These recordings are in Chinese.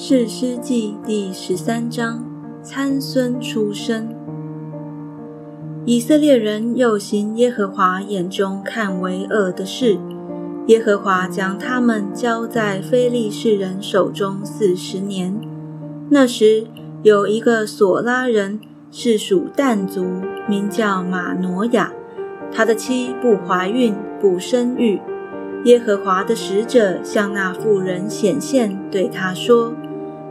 士师记第十三章：参孙出生。以色列人又行耶和华眼中看为恶的事，耶和华将他们交在非利士人手中四十年。那时有一个索拉人，是属但族，名叫马挪亚，他的妻不怀孕，不生育。耶和华的使者向那妇人显现，对他说。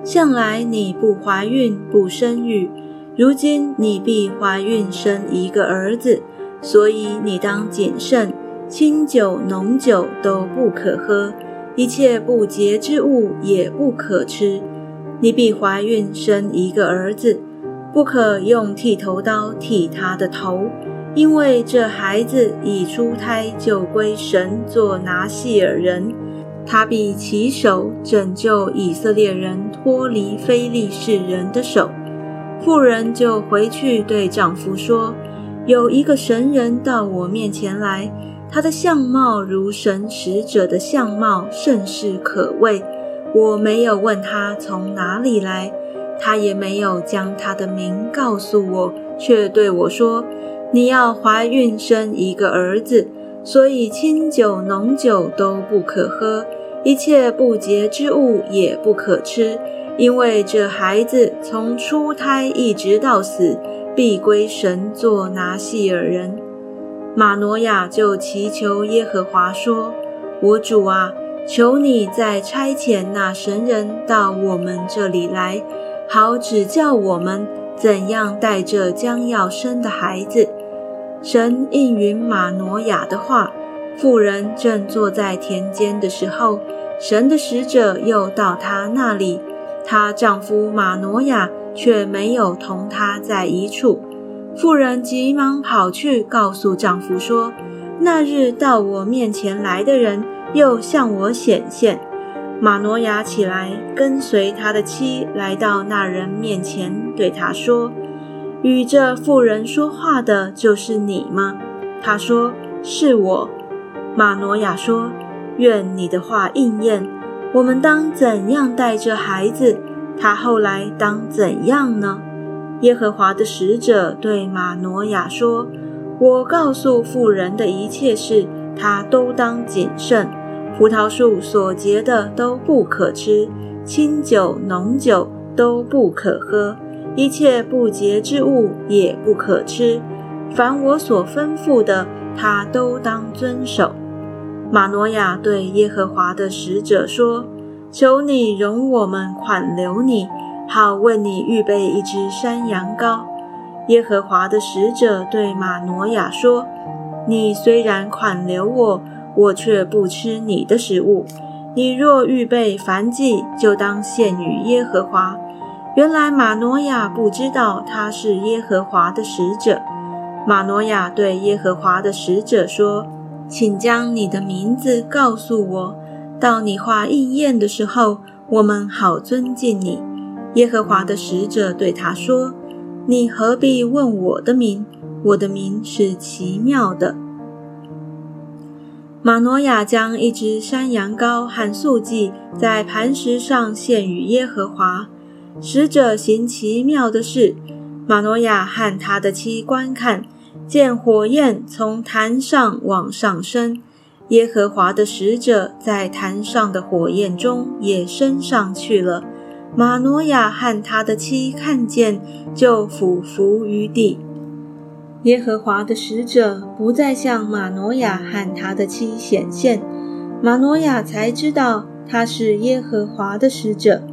向来你不怀孕不生育，如今你必怀孕生一个儿子，所以你当谨慎，清酒浓酒都不可喝，一切不洁之物也不可吃。你必怀孕生一个儿子，不可用剃头刀剃他的头，因为这孩子一出胎就归神做拿细尔人。他必起手拯救以色列人脱离非利士人的手。妇人就回去对丈夫说：“有一个神人到我面前来，他的相貌如神使者的相貌，甚是可畏。我没有问他从哪里来，他也没有将他的名告诉我，却对我说：你要怀孕生一个儿子，所以清酒浓酒都不可喝。”一切不洁之物也不可吃，因为这孩子从出胎一直到死，必归神做拿细尔人。马诺亚就祈求耶和华说：“我主啊，求你再差遣那神人到我们这里来，好指教我们怎样带着将要生的孩子。”神应允马诺亚的话。妇人正坐在田间的时候。神的使者又到她那里，她丈夫马挪亚却没有同她在一处。妇人急忙跑去告诉丈夫说：“那日到我面前来的人又向我显现。”马挪亚起来跟随他的妻来到那人面前，对他说：“与这妇人说话的就是你吗？”他说：“是我。”马挪亚说。愿你的话应验。我们当怎样带着孩子？他后来当怎样呢？耶和华的使者对马挪亚说：“我告诉妇人的一切事，他都当谨慎。葡萄树所结的都不可吃，清酒浓酒都不可喝，一切不洁之物也不可吃。凡我所吩咐的，他都当遵守。”马诺亚对耶和华的使者说：“求你容我们款留你，好为你预备一只山羊羔。”耶和华的使者对马诺亚说：“你虽然款留我，我却不吃你的食物。你若预备燔祭，就当献与耶和华。”原来马诺亚不知道他是耶和华的使者。马诺亚对耶和华的使者说。请将你的名字告诉我，到你话应验的时候，我们好尊敬你。耶和华的使者对他说：“你何必问我的名？我的名是奇妙的。”马诺亚将一只山羊羔和素祭在磐石上献与耶和华。使者行奇妙的事，马诺亚和他的妻观看。见火焰从坛上往上升，耶和华的使者在坛上的火焰中也升上去了。马诺亚和他的妻看见，就俯伏于地。耶和华的使者不再向马诺亚和他的妻显现，马诺亚才知道他是耶和华的使者。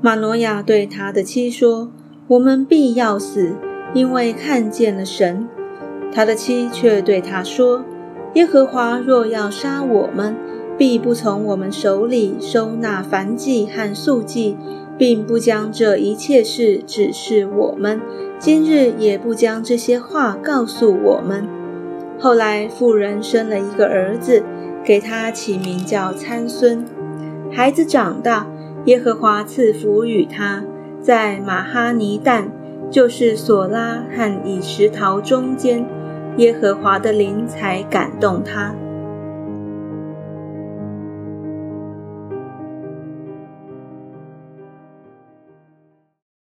马诺亚对他的妻说：“我们必要死，因为看见了神。”他的妻却对他说：“耶和华若要杀我们，必不从我们手里收纳燔祭和素祭，并不将这一切事指示我们。今日也不将这些话告诉我们。”后来妇人生了一个儿子，给他起名叫参孙。孩子长大，耶和华赐福与他，在马哈尼旦，就是索拉和以实陶中间。耶和华的灵才感动他。